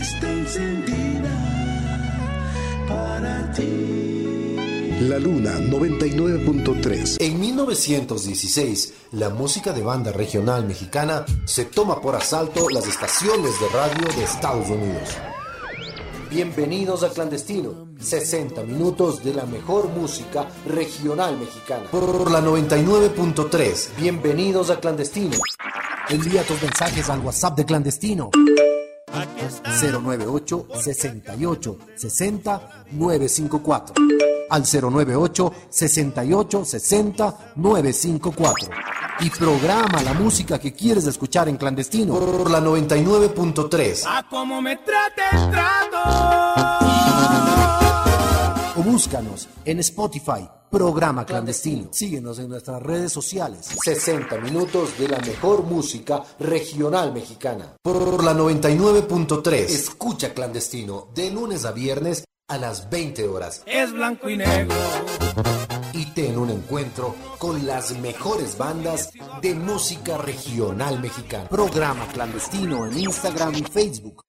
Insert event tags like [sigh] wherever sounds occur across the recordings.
está encendida para ti. La Luna 99.3. En 1916, la música de banda regional mexicana se toma por asalto las estaciones de radio de Estados Unidos. Bienvenidos a Clandestino, 60 minutos de la mejor música regional mexicana. Por la 99.3, bienvenidos a Clandestino. Envía tus mensajes al WhatsApp de Clandestino. 098 68 60 954 al 098 68 60 954 y programa la música que quieres escuchar en clandestino por la 99.3 A cómo me trate el trato. O búscanos en Spotify Programa Clandestino. Síguenos en nuestras redes sociales. 60 minutos de la mejor música regional mexicana. Por la 99.3. Escucha Clandestino de lunes a viernes a las 20 horas. Es blanco y negro. Y ten un encuentro con las mejores bandas de música regional mexicana. Programa Clandestino en Instagram y Facebook.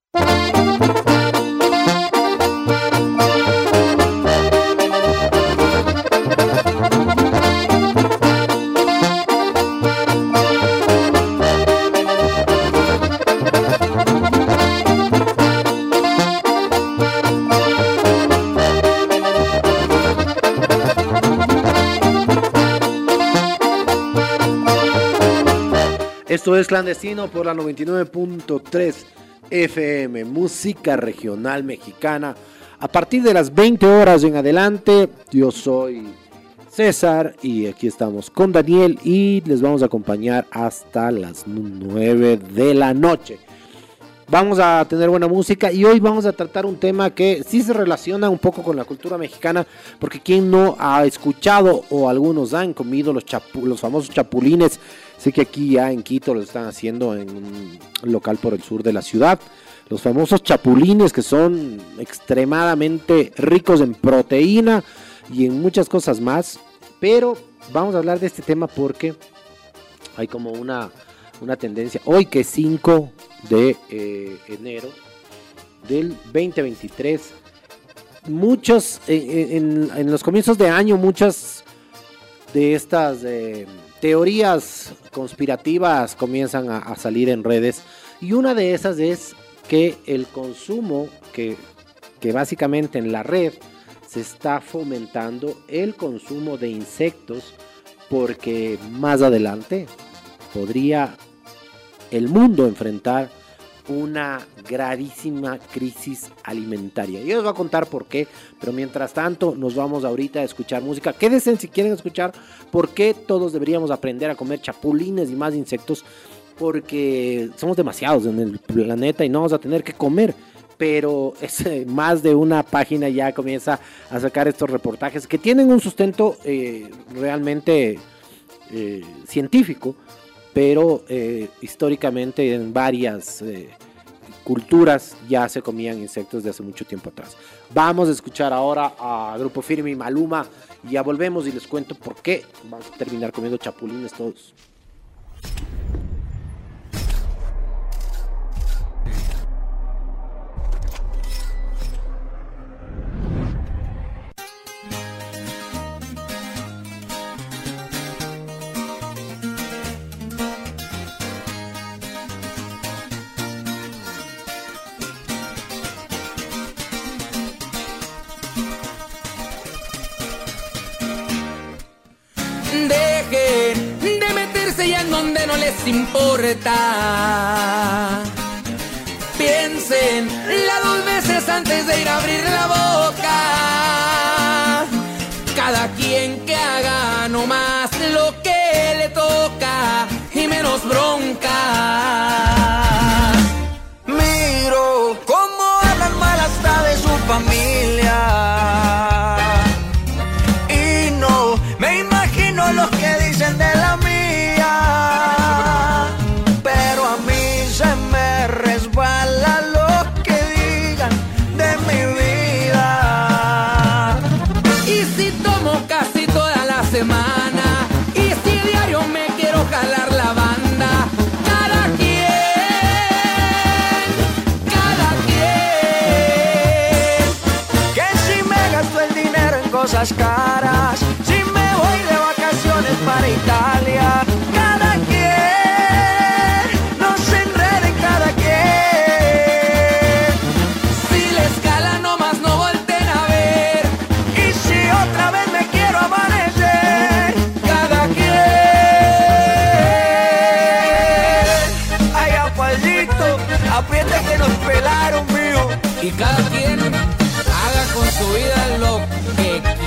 Esto es Clandestino por la 99.3 FM, música regional mexicana. A partir de las 20 horas en adelante, yo soy César y aquí estamos con Daniel y les vamos a acompañar hasta las 9 de la noche. Vamos a tener buena música y hoy vamos a tratar un tema que sí se relaciona un poco con la cultura mexicana, porque quien no ha escuchado o algunos han comido los, los famosos chapulines, sé que aquí ya en Quito lo están haciendo en un local por el sur de la ciudad. Los famosos chapulines que son extremadamente ricos en proteína y en muchas cosas más. Pero vamos a hablar de este tema porque hay como una, una tendencia. Hoy que es 5 de eh, enero del 2023, muchos, eh, en, en los comienzos de año, muchas de estas eh, teorías conspirativas comienzan a, salir en redes. Y una de esas es que el consumo, que básicamente en la red se está fomentando el consumo de insectos porque más adelante podría el mundo enfrentar una gravísima crisis alimentaria. Yo les voy a contar por qué, pero mientras tanto nos vamos ahorita a escuchar música. Quédense si quieren escuchar por qué todos deberíamos aprender a comer chapulines y más insectos, porque somos demasiados en el planeta y no vamos a tener que comer. Pero es, eh, más de una página ya comienza a sacar estos reportajes que tienen un sustento eh, realmente eh, científico, pero eh, históricamente en varias eh, culturas ya se comían insectos de hace mucho tiempo atrás. Vamos a escuchar ahora a Grupo Firme y Maluma ya volvemos y les cuento por qué vamos a terminar comiendo chapulines todos.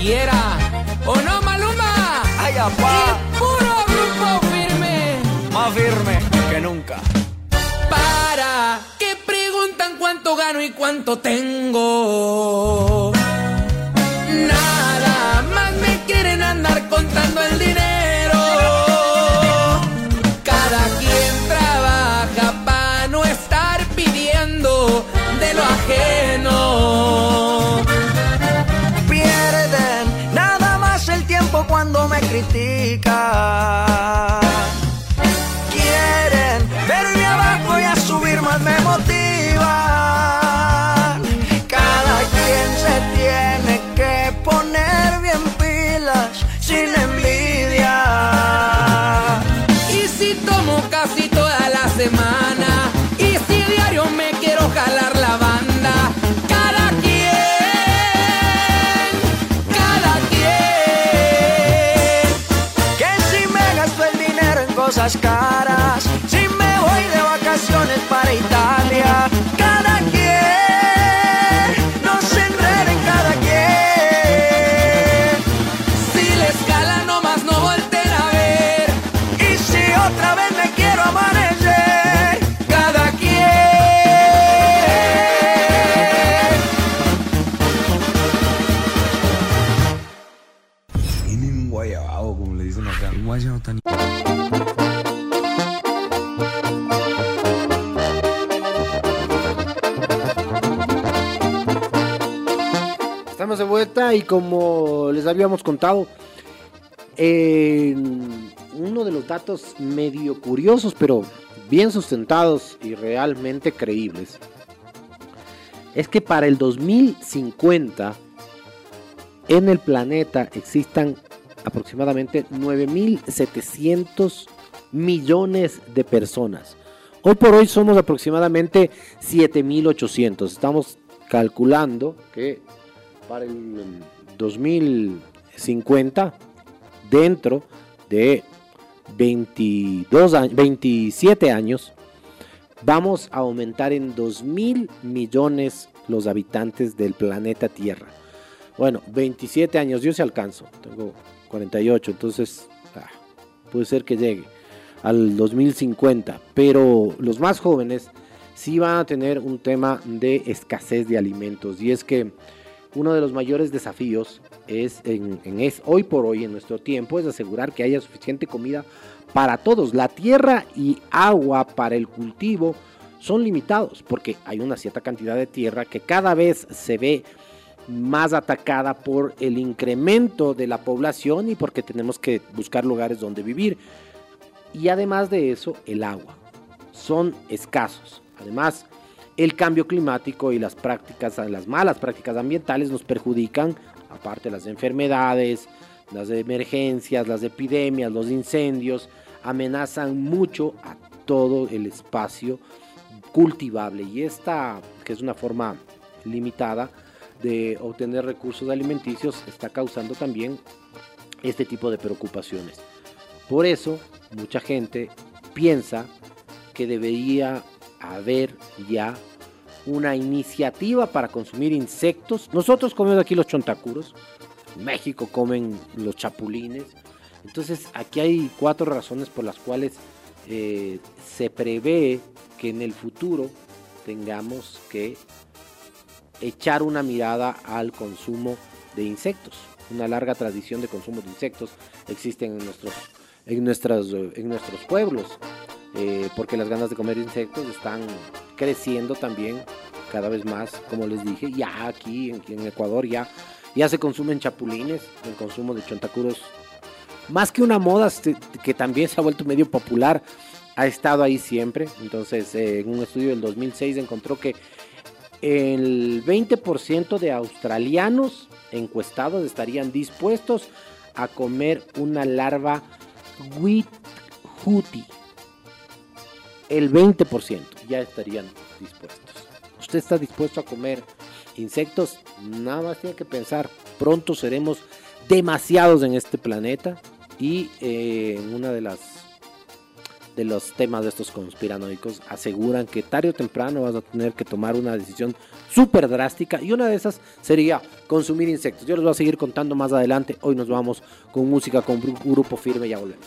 Quiera. ¿O no, Maluma? Ay, apá, puro grupo firme. más firme que nunca. Para que preguntan cuánto gano y cuánto tengo. Cuando caras, si me voy de vacaciones para Italia, Y como les habíamos contado, uno de los datos medio curiosos, pero bien sustentados y realmente creíbles, es que para el 2050 en el planeta existan aproximadamente 9.700 millones de personas. Hoy por hoy somos aproximadamente 7.800. Estamos calculando que para el 2050, dentro de 22 años, 27 años, vamos a aumentar en 2 mil millones los habitantes del planeta Tierra. Bueno, 27 años, yo se alcanzo, tengo 48, entonces ah, puede ser que llegue al 2050, pero los más jóvenes sí van a tener un tema de escasez de alimentos y es que uno de los mayores desafíos es, en, es hoy por hoy en nuestro tiempo es asegurar que haya suficiente comida para todos. La tierra y agua para el cultivo son limitados porque hay una cierta cantidad de tierra que cada vez se ve más atacada por el incremento de la población y porque tenemos que buscar lugares donde vivir. Y además de eso, el agua. Son escasos. Además, el cambio climático y las prácticas, las malas prácticas ambientales nos perjudican, aparte las enfermedades, las emergencias, las epidemias, los incendios, amenazan mucho a todo el espacio cultivable. Y esta, que es una forma limitada de obtener recursos alimenticios, está causando también este tipo de preocupaciones. Por eso, mucha gente piensa que debería haber ya una iniciativa para consumir insectos. Nosotros comemos aquí los chontacuros, en México comen los chapulines. Entonces aquí hay cuatro razones por las cuales eh, se prevé que en el futuro tengamos que echar una mirada al consumo de insectos. Una larga tradición de consumo de insectos existe en nuestros, en nuestras, en nuestros pueblos, eh, porque las ganas de comer insectos están creciendo también cada vez más, como les dije, ya aquí en, Ecuador ya, ya se consumen chapulines, el consumo de chontacuros, más que una moda este, que también se ha vuelto medio popular, ha estado ahí siempre. Entonces, eh, en un estudio del 2006 encontró que el 20% de australianos encuestados estarían dispuestos a comer una larva Withuti. El 20% ya estarían dispuestos. ¿Usted está dispuesto a comer insectos? Nada más tiene que pensar. Pronto seremos demasiados en este planeta. Y eh, en una de las de los temas de estos conspiranoicos aseguran que tarde o temprano vas a tener que tomar una decisión súper drástica y una de esas sería consumir insectos. Yo les voy a seguir contando más adelante. Hoy nos vamos con música con grupo firme, ya volvemos.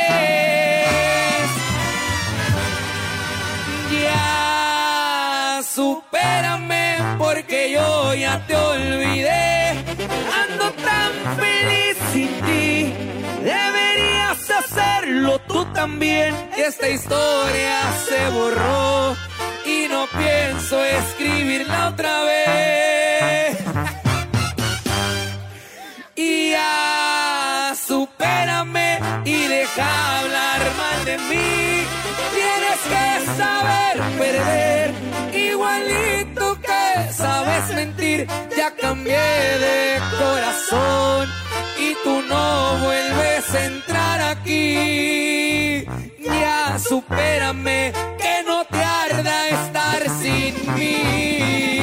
Supérame porque yo ya te olvidé. Ando tan feliz sin ti. Deberías hacerlo tú también. Esta historia se borró y no pienso escribirla otra vez. Y ya supérame y deja hablar mal de mí. Que saber perder, igualito que sabes mentir. Ya cambié de corazón y tú no vuelves a entrar aquí. Ya supérame, que no te arda estar sin mí.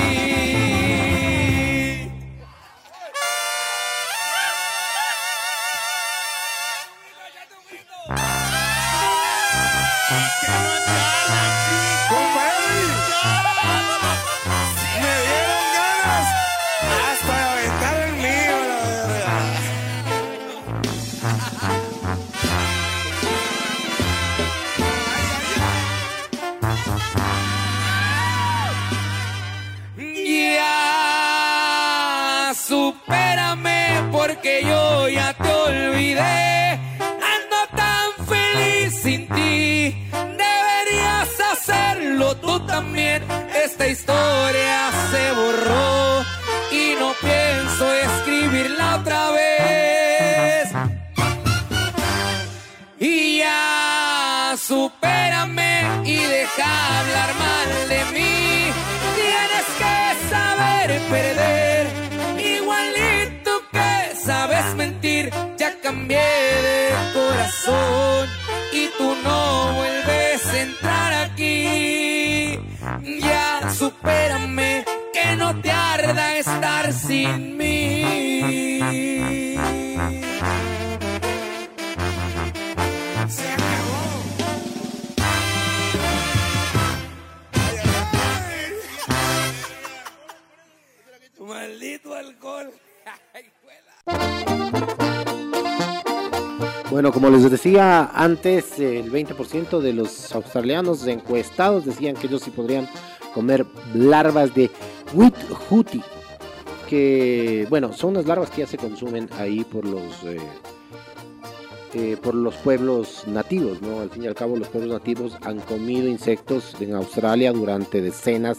Antes, el 20% de los australianos encuestados decían que ellos sí podrían comer larvas de Withuti, que bueno, son unas larvas que ya se consumen ahí por los eh, eh, por los pueblos nativos, ¿no? Al fin y al cabo, los pueblos nativos han comido insectos en Australia durante decenas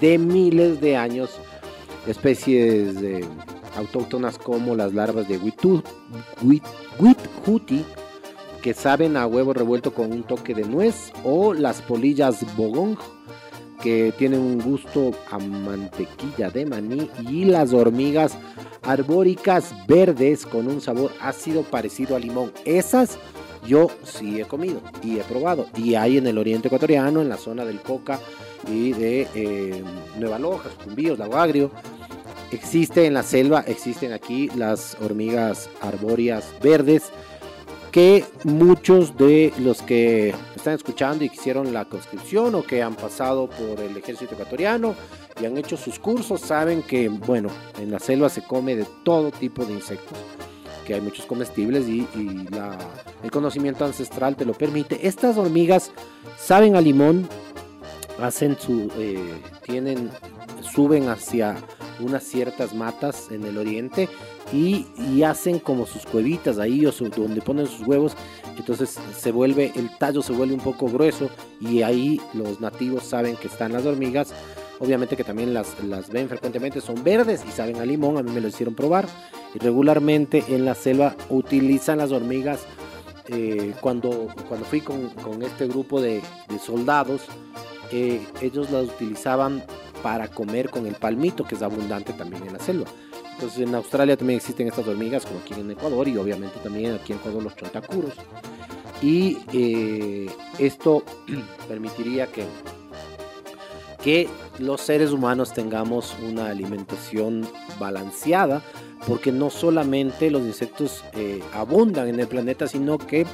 de miles de años, especies eh, autóctonas como las larvas de Withuti, que saben a huevo revuelto con un toque de nuez, o las polillas bogong, que tienen un gusto a mantequilla de maní, y las hormigas arbóricas verdes con un sabor ácido parecido a limón. Esas yo sí he comido y he probado. Y hay en el oriente ecuatoriano, en la zona del Coca y de eh, Nueva Loja, Sucumbíos, Lago Agrio. Existe en la selva, existen aquí las hormigas arbóreas verdes que muchos de los que están escuchando y que hicieron la conscripción o que han pasado por el ejército ecuatoriano y han hecho sus cursos saben que, bueno, en la selva se come de todo tipo de insectos, que hay muchos comestibles y, y la- el conocimiento ancestral te lo permite. Estas hormigas saben a limón hacen su, eh, tienen, suben hacia unas ciertas matas en el oriente y, hacen como sus cuevitas ahí o su- donde ponen sus huevos. Entonces se vuelve, el tallo se vuelve un poco grueso y ahí los nativos saben que están las hormigas. Obviamente que también las, las ven frecuentemente, son verdes y saben a limón, a mí me lo hicieron probar. Y regularmente en la selva utilizan las hormigas eh, cuando, cuando fui con, con este grupo de, de soldados, eh, ellos las utilizaban para comer con el palmito, que es abundante también en la selva. Entonces en Australia también existen estas hormigas, como aquí en Ecuador, y obviamente también aquí en Ecuador los chontacuros. Y eh, esto [clears throat] permitiría que, que los seres humanos tengamos una alimentación balanceada, porque no solamente los insectos eh, abundan en el planeta, sino que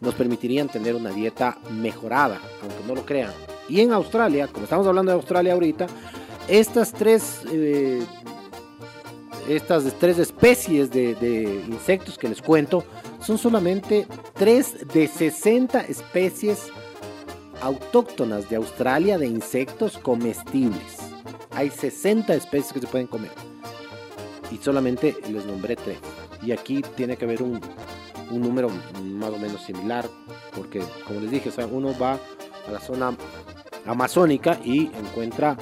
nos permitirían tener una dieta mejorada, aunque no lo crean. Y en Australia, como estamos hablando de Australia ahorita, estas tres, eh, estas tres especies de, insectos que les cuento son solamente tres de 60 especies autóctonas de Australia de insectos comestibles. Hay 60 especies que se pueden comer. Y solamente les nombré tres. Y aquí tiene que haber un, un número más o menos similar. Porque, como les dije, o sea, uno va a la zona amazónica y encuentra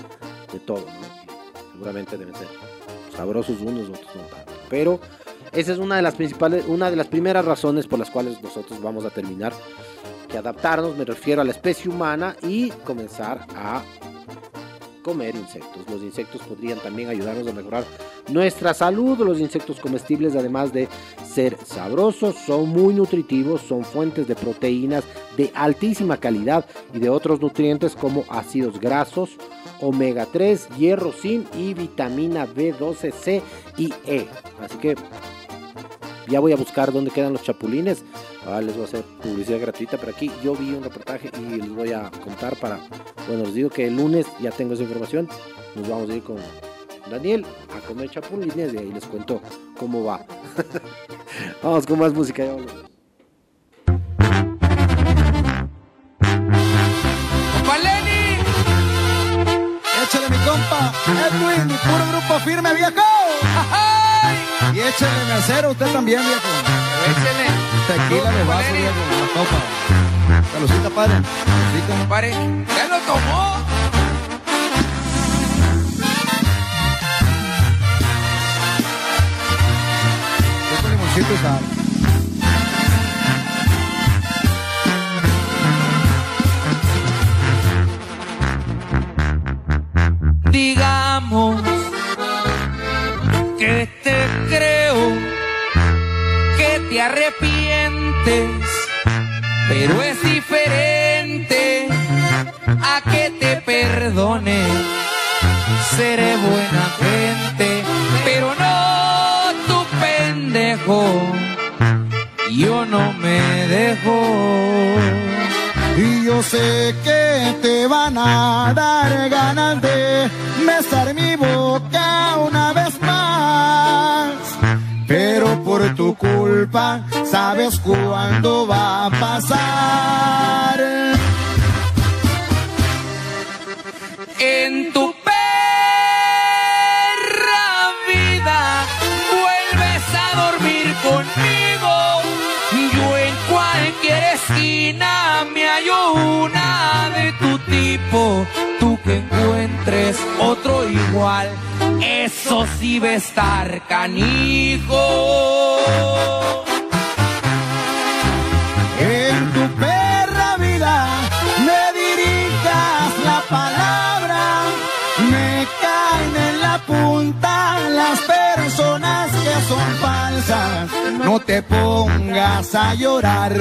de todo. seguramente deben ser sabrosos unos, otros no tanto. Pero esa es una de las principales, una de las primeras razones por las cuales nosotros vamos a terminar que adaptarnos, me refiero a la especie humana y comenzar a comer insectos. Los insectos podrían también ayudarnos a mejorar nuestra salud. Los insectos comestibles, además de ser sabrosos, son muy nutritivos, son fuentes de proteínas de altísima calidad y de otros nutrientes como ácidos grasos, omega 3, hierro, zinc y vitamina B12, C y E. Así que ya voy a buscar dónde quedan los chapulines. Ah, les voy a hacer publicidad gratuita, pero aquí yo vi un reportaje y les voy a contar para, bueno, les digo que el lunes ya tengo esa información. Nos vamos a ir con Daniel a comer chapulines y ahí les cuento cómo va. [laughs] vamos con más música. ya volvemos. ¡Compa Lenny! Échale mi compa, Edwin, mi puro grupo firme, viejo. ¡Ay! Y échale mesero usted también, viejo. Échele. Tequila viejo, la copa. Saludcita, padre. Saludcita. Compadre, ¿ya lo tomó? Limoncito sal. Digamos que te creo, que te pero es diferente a que te perdone. Seré buena gente, pero no tu pendejo. Yo no me dejo. Y yo sé que te van a dar ganas de besar mi boca una vez por tu culpa, sabes cuándo va a pasar. En tu Tú que encuentres otro igual, eso sí va a estar canijo. En te pongas a llorar,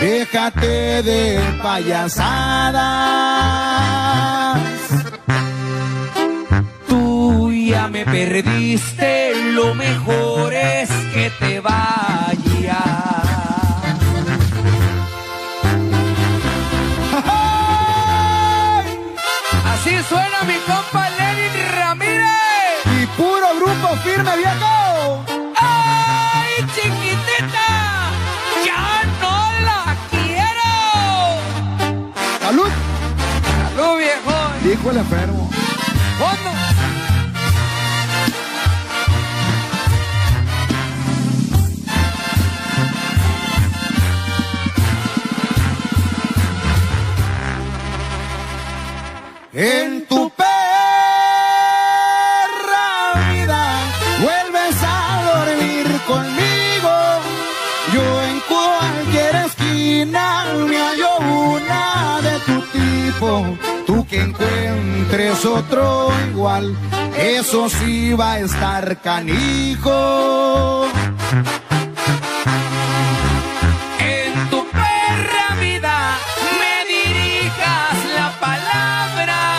déjate de payasadas. Tú ya me perdiste, lo mejor es que te vayas. Dijo el enfermo. Encuentres otro igual, eso sí va a estar canijo. En tu perra vida me dirijas la palabra,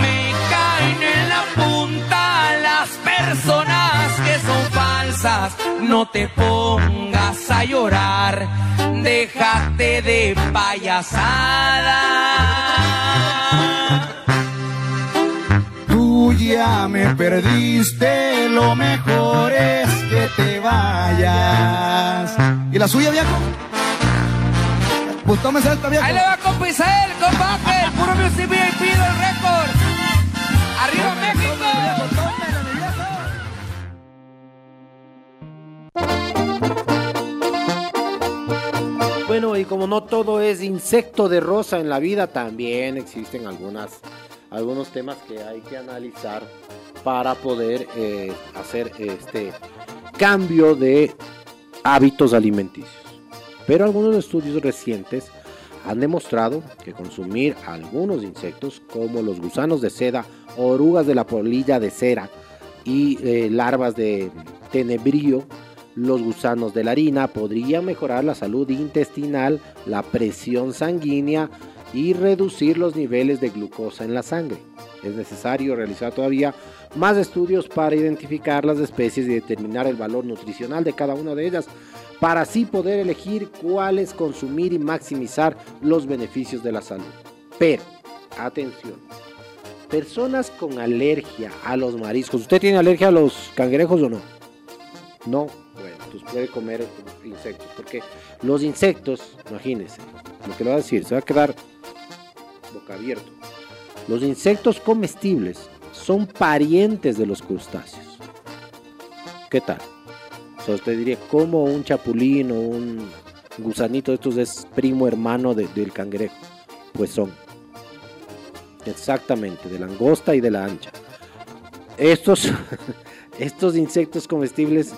me caen en la punta las personas que son falsas. No te pongas a llorar, déjate de payasada. Ya me perdiste, lo mejor es que te vayas. ¿Y la suya, viejo? Pues tómese esta, viejo. Ahí le va compa Isael, compa Ángel, puro music VIP del récord. ¡Arriba México! Bueno, y como no todo es insecto de rosa en la vida, también existen algunas, algunos temas que hay que analizar para poder eh, hacer este cambio de hábitos alimenticios. Pero algunos estudios recientes han demostrado que consumir algunos insectos como los gusanos de seda, orugas de la polilla de cera y eh, larvas de tenebrío, los gusanos de la harina podrían mejorar la salud intestinal, la presión sanguínea y reducir los niveles de glucosa en la sangre. Es necesario realizar todavía más estudios para identificar las especies y determinar el valor nutricional de cada una de ellas, para así poder elegir cuáles consumir y maximizar los beneficios de la salud. Pero, atención, personas con alergia a los mariscos, ¿usted tiene alergia a los cangrejos o no? No, bueno, entonces puede comer insectos, porque los insectos, imagínense, lo que le voy a decir, se va a quedar boca abierto. Los insectos comestibles son parientes de los crustáceos. ¿Qué tal? O usted diría, como un chapulín o un gusanito de estos es primo hermano de- del cangrejo? Pues son. Exactamente, de langosta y de la ancha. Estos, [laughs] estos insectos comestibles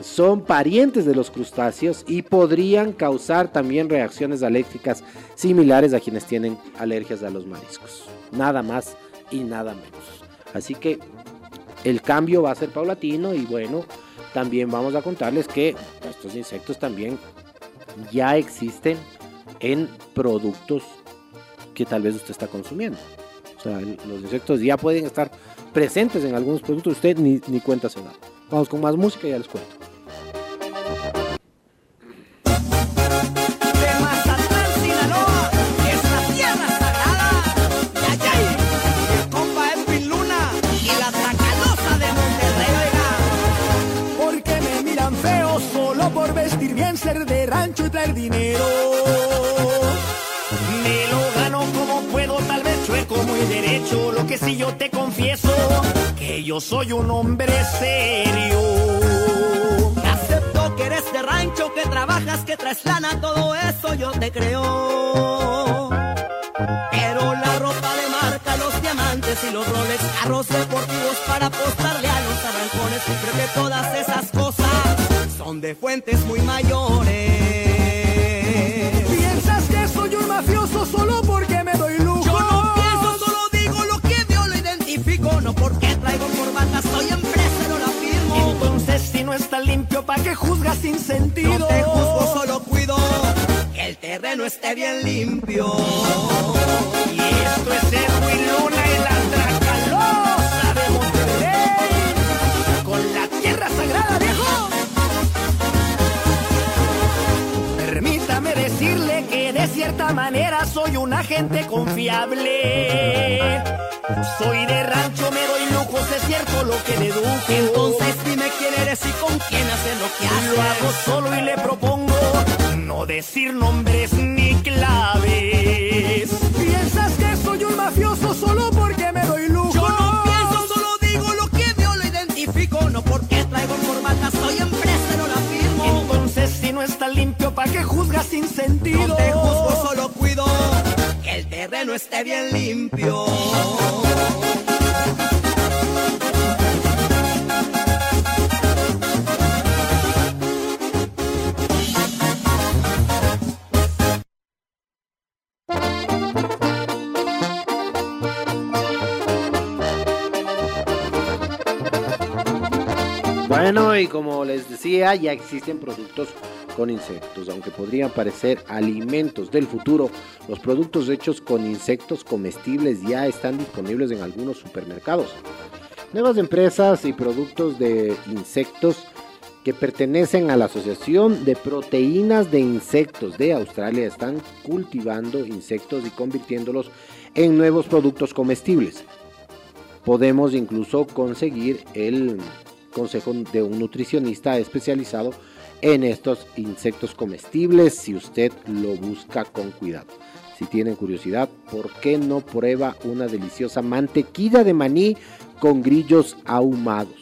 son parientes de los crustáceos y podrían causar también reacciones alérgicas similares a quienes tienen alergias a los mariscos. Nada más y nada menos. Así que el cambio va a ser paulatino y bueno, también vamos a contarles que estos insectos también ya existen en productos que tal vez usted está consumiendo. O sea, los insectos ya pueden estar presentes en algunos productos, usted ni, ni cuenta se da. Vamos con más música y ya les cuento. Dinero. Me lo gano como puedo, tal vez chueco muy derecho. Lo que sí yo te confieso, que yo soy un hombre serio. Acepto que eres de rancho, que trabajas, que traes lana, todo eso yo te creo. Pero la ropa de marca, los diamantes y los roles, carros deportivos para apostarle a los arrancones. Creo que todas esas cosas son de fuentes muy mayores. Limpio, ¿pa' qué juzgas sin sentido? No te juzgo, solo cuido que el terreno esté bien limpio. Y esto es Edwin Luna y la Tracalosa de Monterrey. Con la tierra sagrada, viejo. Permítame decirle que de cierta manera soy un agente confiable. Soy de rancho, me doy lujos, es cierto lo que deduje. Entonces dime quién eres y con quién haces lo que. Lo hago solo y le propongo no decir nombres ni claves. ¿Piensas que soy un mafioso solo porque me doy lujo? Yo no pienso, solo digo lo que yo lo identifico, no porque traigo corbata, soy empresa, no la firmo. Entonces si no está limpio, ¿para qué juzgas sin sentido? No te juzgo, solo cuido que el terreno esté bien limpio. Como les decía, ya existen productos con insectos, aunque podrían parecer alimentos del futuro, los productos hechos con insectos comestibles ya están disponibles en algunos supermercados. Nuevas empresas y productos de insectos que pertenecen a la Asociación de Proteínas de Insectos de Australia están cultivando insectos y convirtiéndolos en nuevos productos comestibles. Podemos incluso conseguir el consejo de un nutricionista especializado en estos insectos comestibles si usted lo busca con cuidado. Si tienen curiosidad, ¿por qué no prueba una deliciosa mantequilla de maní con grillos ahumados?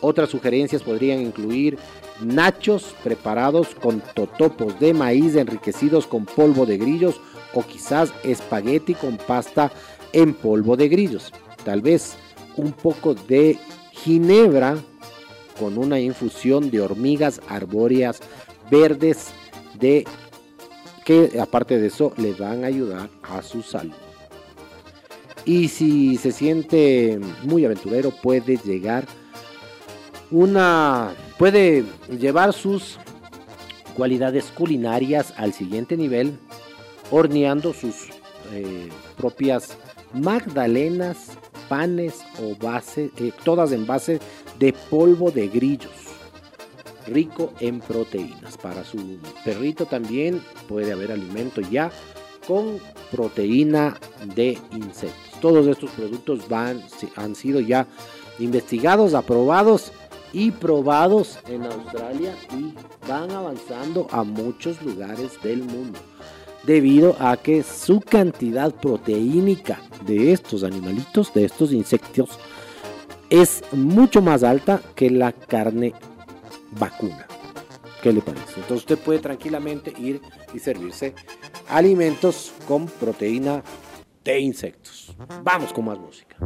Otras sugerencias podrían incluir nachos preparados con totopos de maíz enriquecidos con polvo de grillos o quizás espagueti con pasta en polvo de grillos. Tal vez un poco de ginebra con una infusión de hormigas arbóreas verdes de que aparte de eso le van a ayudar a su salud. Y si se siente muy aventurero puede llegar una puede llevar sus cualidades culinarias al siguiente nivel horneando sus eh, propias magdalenas, panes o base, eh, todas en base de polvo de grillos, rico en proteínas. Para su perrito también puede haber alimento ya con proteína de insectos. Todos estos productos van, han sido ya investigados, aprobados y probados en Australia y van avanzando a muchos lugares del mundo debido a que su cantidad proteínica de estos animalitos, de estos insectos, es mucho más alta que la carne vacuna. ¿Qué le parece? Entonces usted puede tranquilamente ir y servirse alimentos con proteína de insectos. Vamos con más música.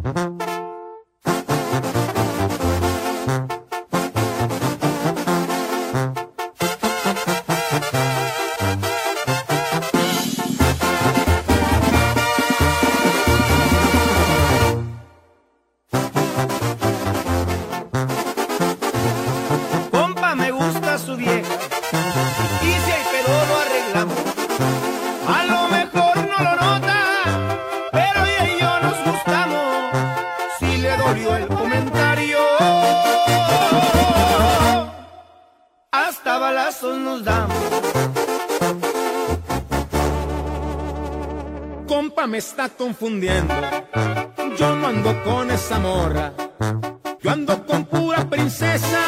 Me está confundiendo. Yo no ando con esa morra. Yo ando con pura princesa.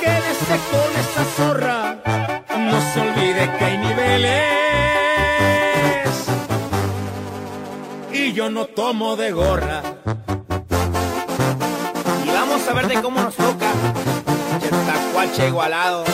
Quédese con esa zorra. No se olvide que hay niveles. Y yo no tomo de gorra. Y vamos a ver de cómo nos toca. Chetacuache igualado.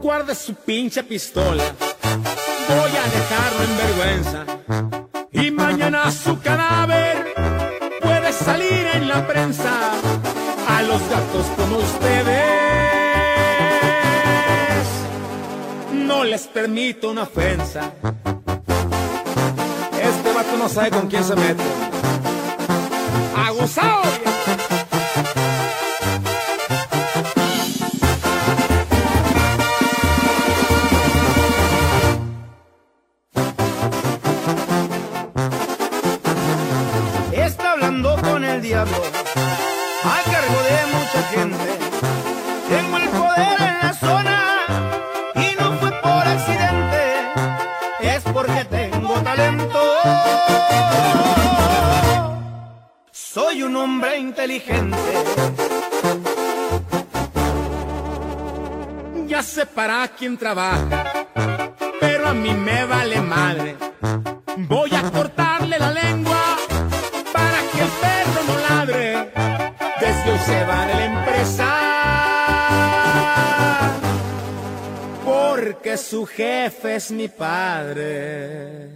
Guarde su pinche pistola. Voy a dejarlo en vergüenza. Y mañana su cadáver puede salir en la prensa a los gatos como ustedes. No les permito una ofensa. Este vato no sabe con quién se mete. ¡Aguzado! A cargo de mucha gente. nacer en la zona y no fue por accidente, es porque tengo talento. Soy un hombre inteligente. Ya sé para quién trabaja, jefe es mi padre.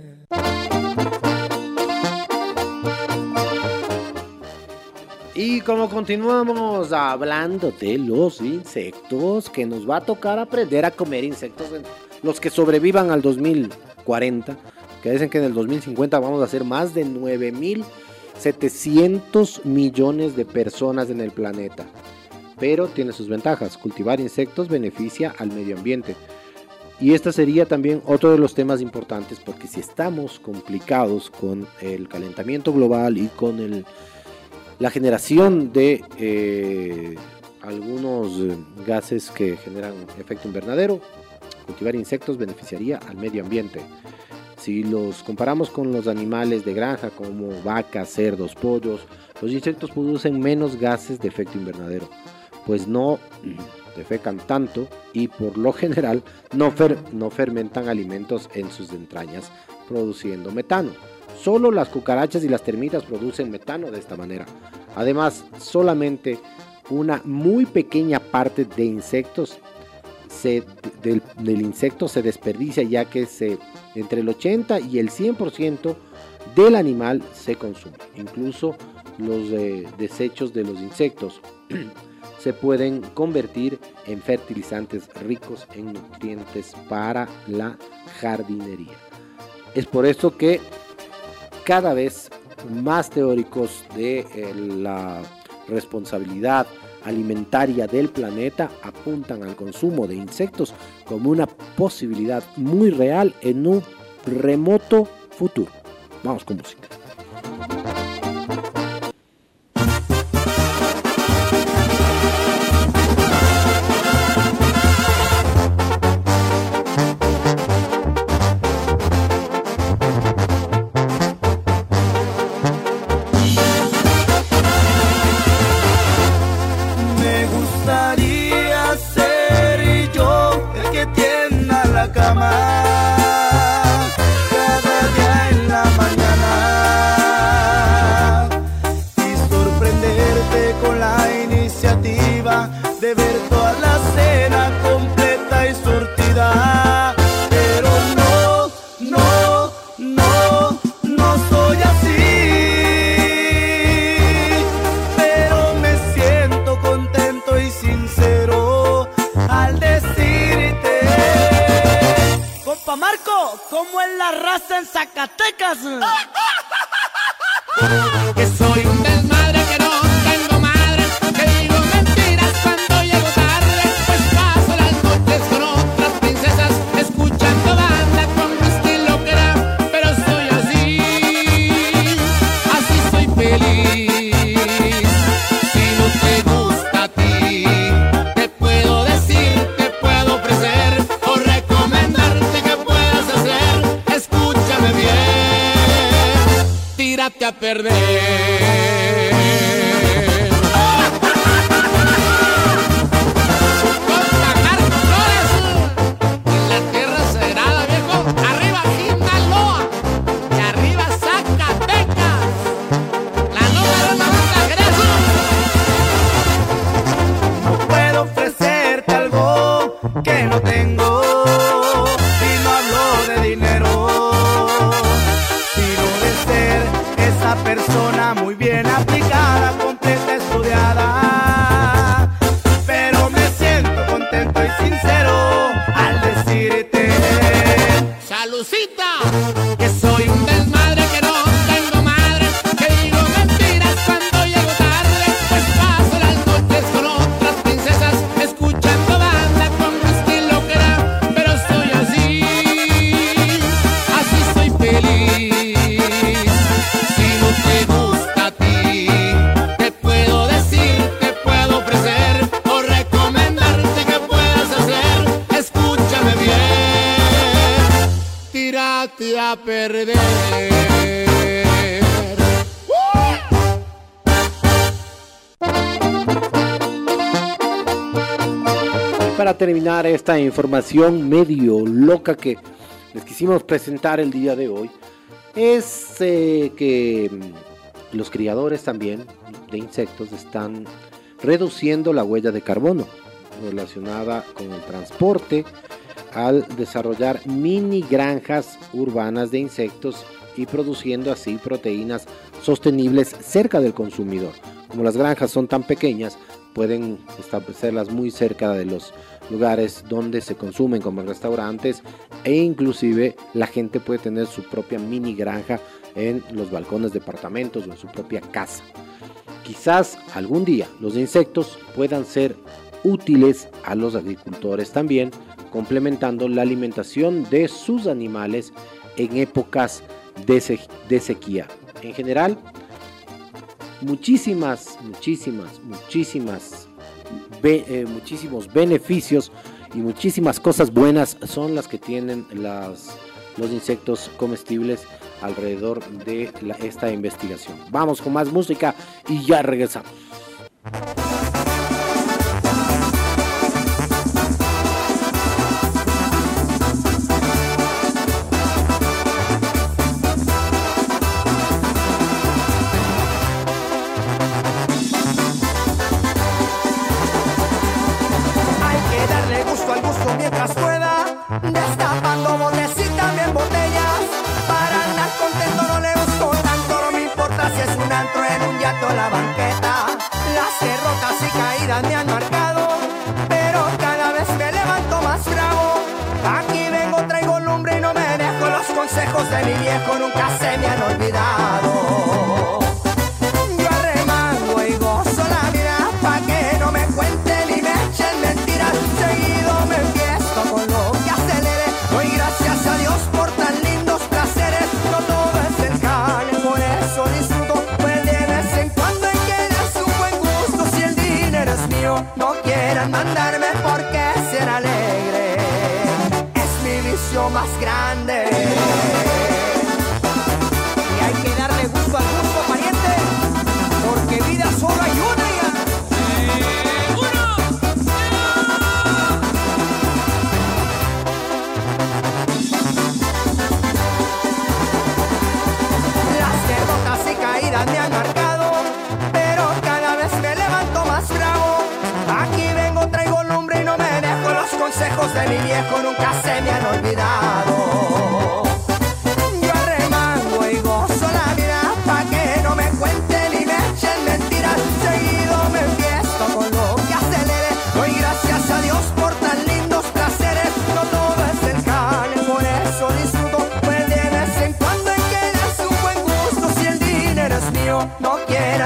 Y como continuamos hablando de los insectos, que nos va a tocar aprender a comer insectos, los que sobrevivan al 2040, que dicen que en el 2050 vamos a ser más de 9.700 millones de personas en el planeta. Pero tiene sus ventajas, cultivar insectos beneficia al medio ambiente. Y este sería también otro de los temas importantes porque si estamos complicados con el calentamiento global y con el la generación de eh, algunos eh, gases que generan efecto invernadero. Cultivar insectos beneficiaría al medio ambiente. Si los comparamos con los animales de granja como vacas, cerdos, pollos, los insectos producen menos gases de efecto invernadero, pues no defecan tanto y por lo general no, fer- no fermentan alimentos en sus entrañas, produciendo metano. Solo las cucarachas y las termitas producen metano de esta manera. Además, solamente una muy pequeña parte de insectos se- del, del insecto se desperdicia ya que se, entre el 80 y el 100% del animal se consume. Incluso los eh, desechos de los insectos [clears throat] se pueden convertir en fertilizantes ricos en nutrientes para la jardinería. Es por esto que cada vez más teóricos de eh, la responsabilidad alimentaria del planeta apuntan al consumo de insectos como una posibilidad muy real en un remoto futuro. Vamos con música. La raza en Zacatecas? [laughs] Que soy un terminar esta información medio loca que les quisimos presentar el día de hoy, es eh, que mm, los criadores también de insectos están reduciendo la huella de carbono relacionada con el transporte al desarrollar mini granjas urbanas de insectos y produciendo así proteínas sostenibles cerca del consumidor. Como las granjas son tan pequeñas, pueden establecerlas muy cerca de los lugares donde se consumen como restaurantes e inclusive la gente puede tener su propia mini granja en los balcones de departamentos o en su propia casa. Quizás algún día los insectos puedan ser útiles a los agricultores también, complementando la alimentación de sus animales en épocas de, se- de sequía. En general, muchísimas, muchísimas, muchísimas, eh, muchísimos beneficios y muchísimas cosas buenas son las que tienen las, los insectos comestibles alrededor de la- esta investigación. Vamos con más música y ya regresamos.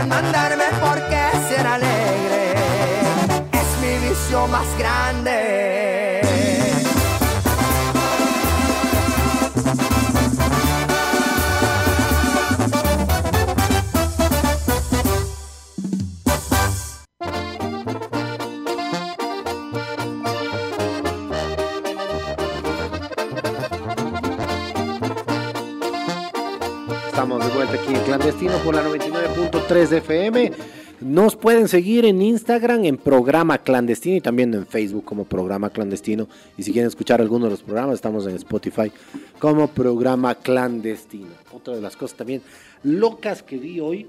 senden ben 99.3 de FM. Nos pueden seguir en Instagram en Programa Clandestino y también en Facebook como Programa Clandestino. Y si quieren escuchar alguno de los programas, estamos en Spotify como Programa Clandestino. Otra de las cosas también locas que vi hoy.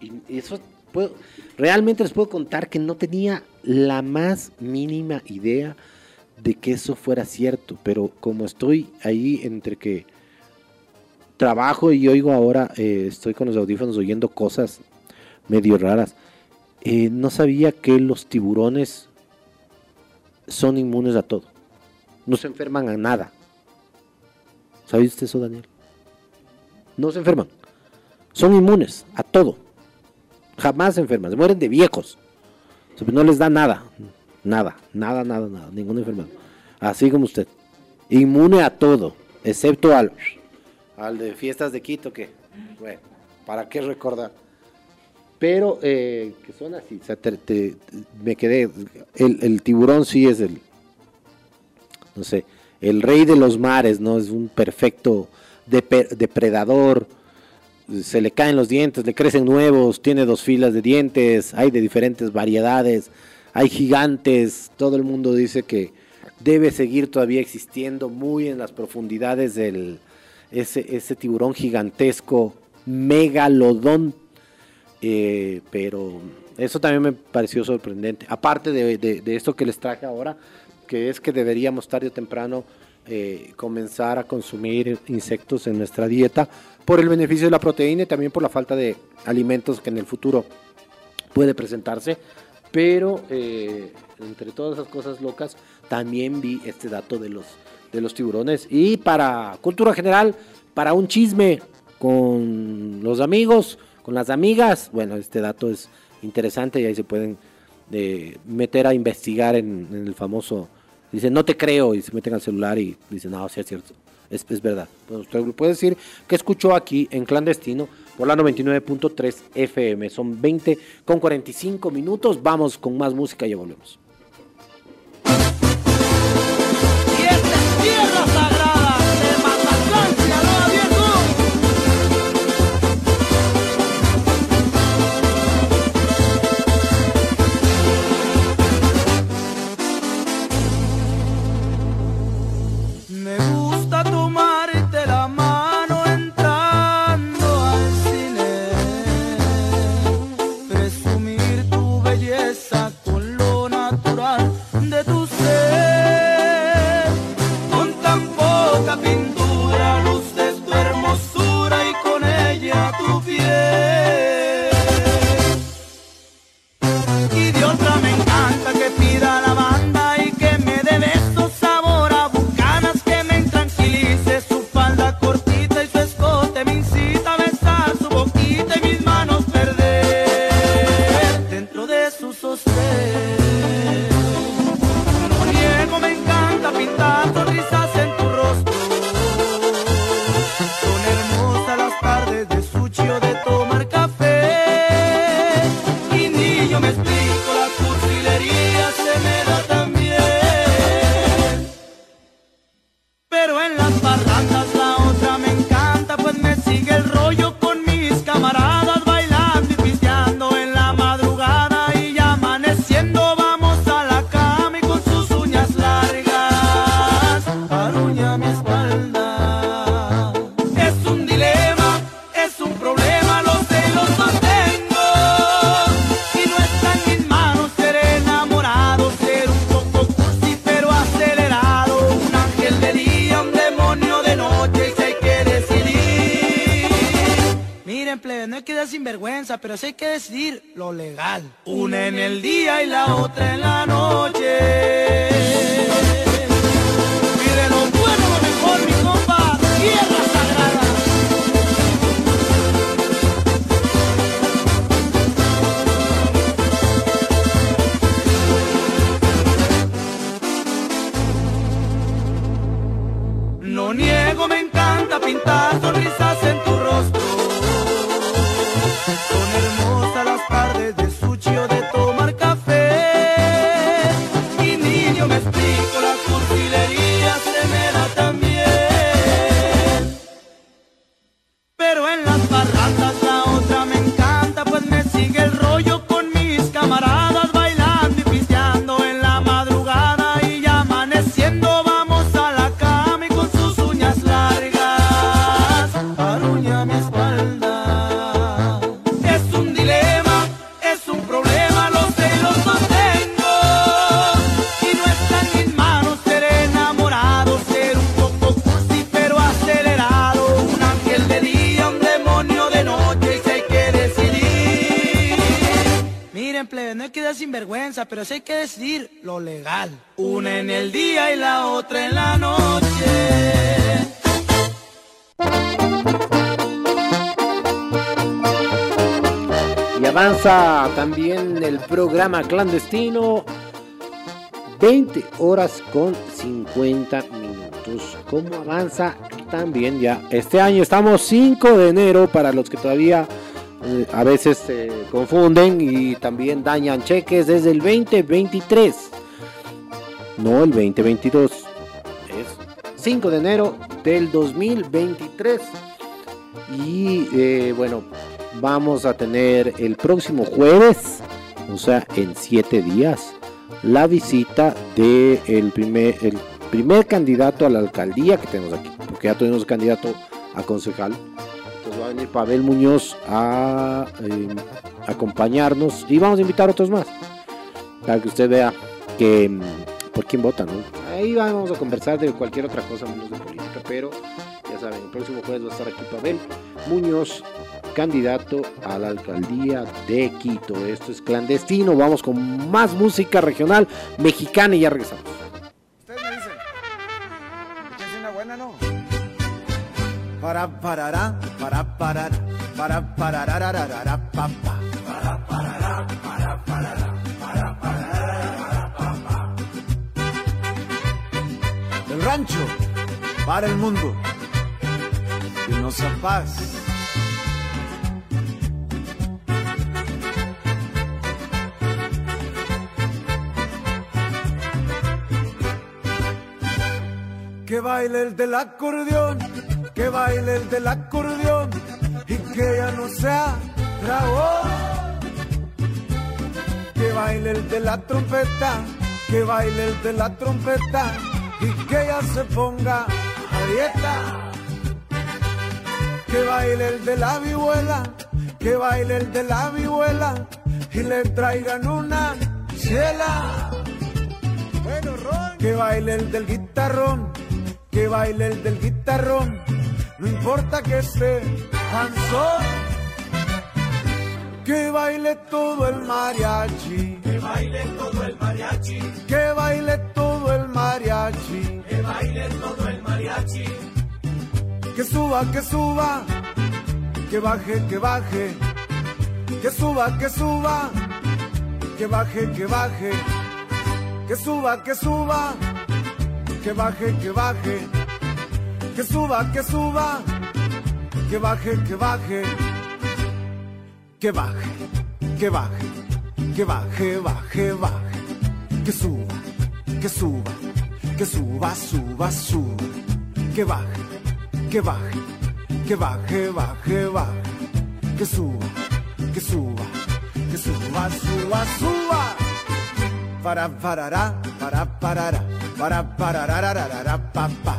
Y eso puedo, realmente les puedo contar que no tenía la más mínima idea de que eso fuera cierto. Pero como estoy ahí entre que trabajo y oigo ahora, eh, estoy con los audífonos oyendo cosas medio raras. Eh, no sabía que los tiburones son inmunes a todo. No se enferman a nada. ¿Sabía usted eso, Daniel? No se enferman. Son inmunes a todo. Jamás se enferman. Se mueren de viejos. Sea, No les da nada. Nada, nada, nada, nada. Ninguna enfermedad. Así como usted. Inmune a todo. Excepto al al de fiestas de Quito, que, bueno, ¿para qué recordar? Pero eh, que son así, o sea, te- me quedé, el, tiburón sí es el, no sé, el rey de los mares, ¿no? Es un perfecto depredador. Se le caen los dientes, le crecen nuevos, tiene dos filas de dientes, hay de diferentes variedades, hay gigantes. Todo el mundo dice que debe seguir todavía existiendo muy en las profundidades del ese, ese tiburón gigantesco, megalodón. Eh, pero eso también me pareció sorprendente. Aparte de, de- esto que les traje ahora, que es que deberíamos tarde o temprano eh, comenzar a consumir insectos en nuestra dieta por el beneficio de la proteína y también por la falta de alimentos que en el futuro puede presentarse. Pero eh, entre todas esas cosas locas, también vi este dato de los, de los tiburones. Y para cultura general, para un chisme con los amigos, con las amigas, bueno, este dato es interesante y ahí se pueden eh, meter a investigar en, el famoso. Dicen, no te creo, y se meten al celular y dicen, no, sí es cierto, es, es verdad. Bueno, usted puede decir que escuchó aquí en clandestino por la 99.3 FM. Son 20 con 45 minutos. Vamos con más música y ya volvemos. Niego, me encanta pintar sonrisas en tu rostro. Programa clandestino. 20 horas con 50 minutos. ¿Cómo avanza? También ya. Este año estamos 5 de enero para los que todavía eh, a veces se confunden y también dañan cheques desde el 2023. No el 2022. Es 5 de enero del 2023. Y eh, bueno, vamos a tener el próximo jueves, o sea, en 7 días, la visita del el primer, candidato a la alcaldía que tenemos aquí, porque ya tuvimos candidato a concejal. Entonces va a venir Pavel Muñoz a eh, acompañarnos y vamos a invitar a otros más para que usted vea que mm, por quién vota, ¿no? Ahí vamos a conversar de cualquier otra cosa menos de política, pero ya saben, el próximo jueves va a estar aquí Pavel Muñoz, candidato a la alcaldía de Quito. Esto es clandestino, vamos con más música regional mexicana y ya regresamos. Ustedes me dicen. ¿Qué es una buena, no? Para parará, para parar, para pararararara, pa, pa. Para parará, para parará, para parararara, pa, pa. Del rancho para el mundo. Y no paz. Que baile el del acordeón, que baile el del acordeón y que ya no sea dragón. Que baile el de la trompeta, que baile el de la trompeta y que ya se ponga a dieta. Que baile el de la vihuela, que baile el de la vihuela y le traigan una chela. Bueno. Que baile el del guitarrón, que baile el del guitarrón, no importa que esté cansón. Que baile todo el mariachi, que baile todo el mariachi, que baile todo el mariachi, que baile todo el mariachi. Que suba, que suba, que baje, que baje, que suba, que suba, que baje, que baje, que suba, que suba, que baje, que baje, que suba, que suba, que baje, que baje, que baje, que baje, que baje, baje, baje, que suba, que suba, que suba, suba, suba, que baje, que baje, que baje, baje, baje, que suba, que suba, que suba, suba, suba para parará, para parará, para. Para para parará, para parará, pa pa.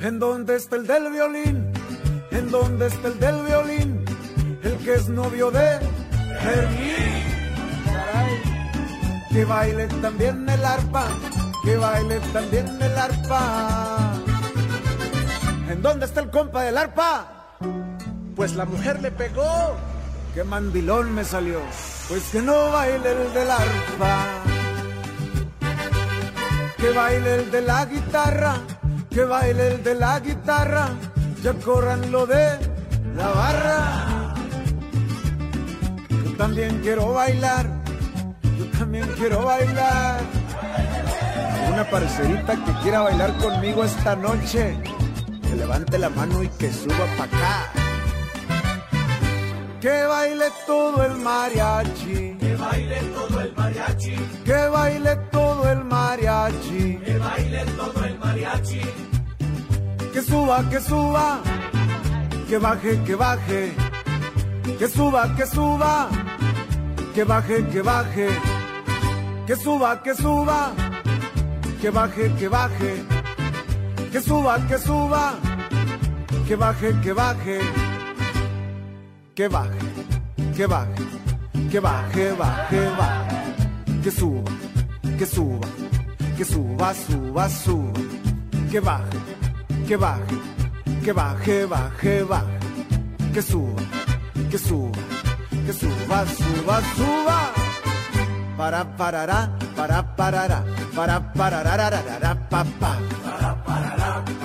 ¿En dónde está el del violín? ¿En dónde está el del violín? Que es novio de Fermín. Que baile también el arpa, que baile también el arpa. ¿En dónde está el compa del arpa? Pues la mujer le pegó. Qué mandilón me salió. Pues que no baile el del arpa. Que baile el de la guitarra, que baile el de la guitarra, ya corran lo de la barra. Yo también quiero bailar, yo también quiero bailar. Una parcerita que quiera bailar conmigo esta noche, que levante la mano y que suba pa' acá. Que baile todo el mariachi. Que baile todo el mariachi. Que baile todo el mariachi. Que baile todo el mariachi. Que suba, que suba. Que baje, que baje. Que suba, que suba. Que baje, que baje. Que suba, que suba. Que baje, que baje. Que suba, que suba. Que baje, que baje que baje, que baje, que baje, baje, baje, que suba, que suba, que suba, suba, suba, que baje, que baje, que baje, baje, baje, que suba, que suba, que suba, suba, suba, para parará, para parará, para parará, pa pa. Para parará, para parará,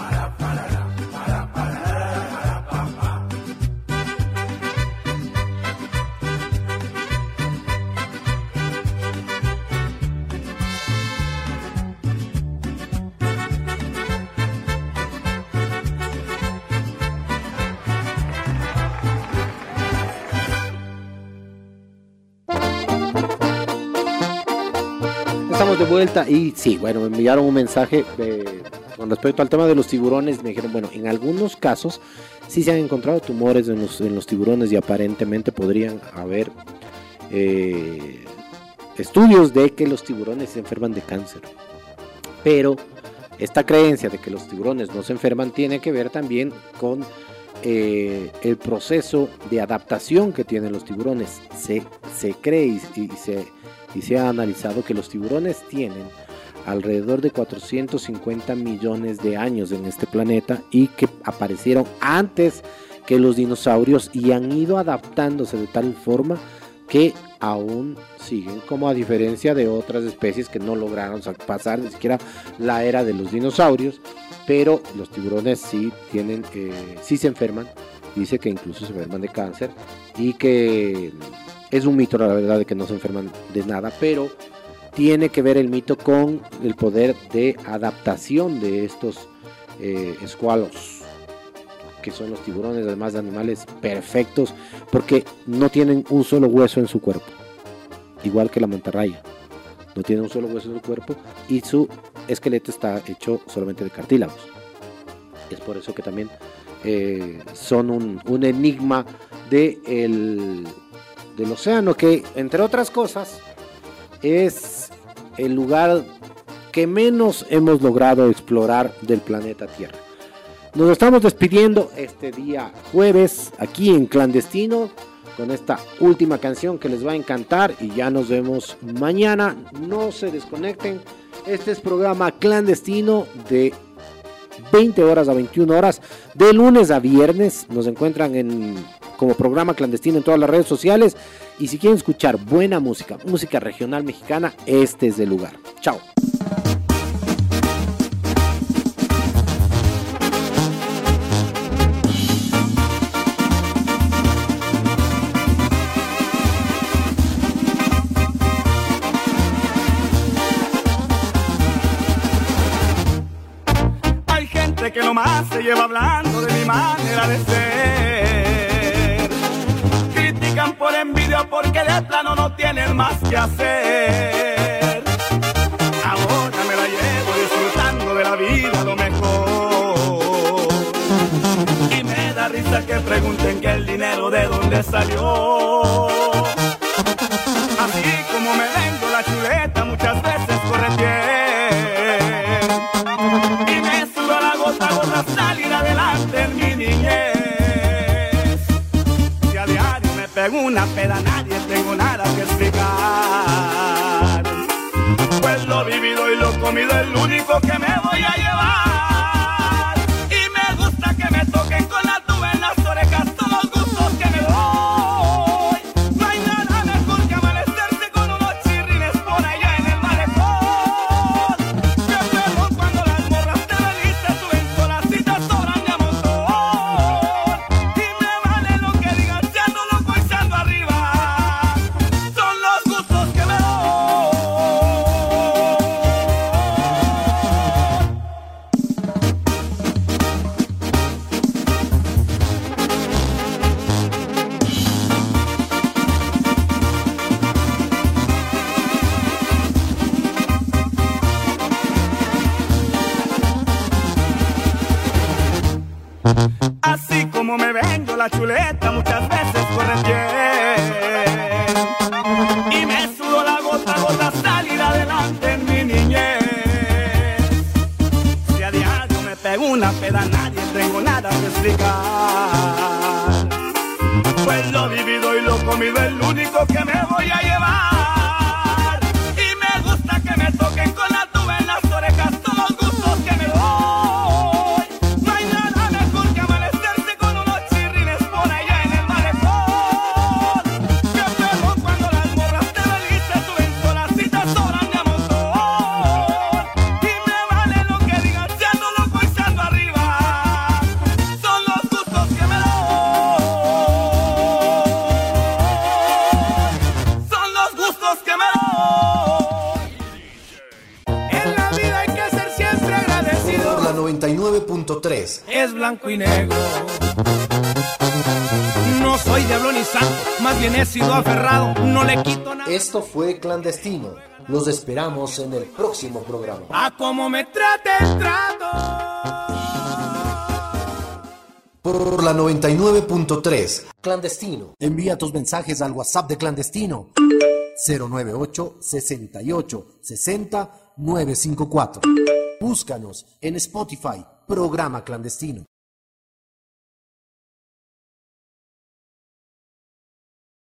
de vuelta y sí, bueno, me enviaron un mensaje eh, con respecto al tema de los tiburones. Me dijeron, bueno, en algunos casos sí se han encontrado tumores en los, en los tiburones y aparentemente podrían haber eh, estudios de que los tiburones se enferman de cáncer. Pero esta creencia de que los tiburones no se enferman tiene que ver también con eh, el proceso de adaptación que tienen los tiburones. Se, se cree y, y se, y se ha analizado que los tiburones tienen alrededor de 450 millones de años en este planeta y que aparecieron antes que los dinosaurios y han ido adaptándose de tal forma que aún siguen como a diferencia de otras especies que no lograron pasar ni siquiera la era de los dinosaurios pero los tiburones sí tienen eh, sí se enferman dice que incluso se enferman de cáncer y que es un mito la verdad de que no se enferman de nada pero tiene que ver el mito con el poder de adaptación de estos eh, escualos que son los tiburones, además de animales perfectos, porque no tienen un solo hueso en su cuerpo, igual que la mantarraya. No tiene un solo hueso en su cuerpo y su esqueleto está hecho solamente de cartílagos. Es por eso que también eh, son un, un enigma de el, del océano, que entre otras cosas es el lugar que menos hemos logrado explorar del planeta Tierra. Nos estamos despidiendo este día jueves aquí en Clandestino con esta última canción que les va a encantar y ya nos vemos mañana. No se desconecten. Este es programa clandestino de 20 horas a 21 horas de lunes a viernes. Nos encuentran en como programa clandestino en todas las redes sociales y si quieren escuchar buena música, música regional mexicana, este es el lugar. Chao. Que hacer. Ahora me la llevo disfrutando de la vida lo mejor. Y me da risa que pregunten que el dinero de dónde salió. Así como me vendo la chuleta muchas veces corre bien. Y me sudo la gota a gota salir adelante en mi niñez. Si a diario me pego una peda, es lo único que me voy a llevar. Esto fue Clandestino. Los esperamos en el próximo programa. A como me trates, trato. Por la 99.3, clandestino. Envía tus mensajes al WhatsApp de clandestino 098 68 60 954. Búscanos en Spotify, programa clandestino.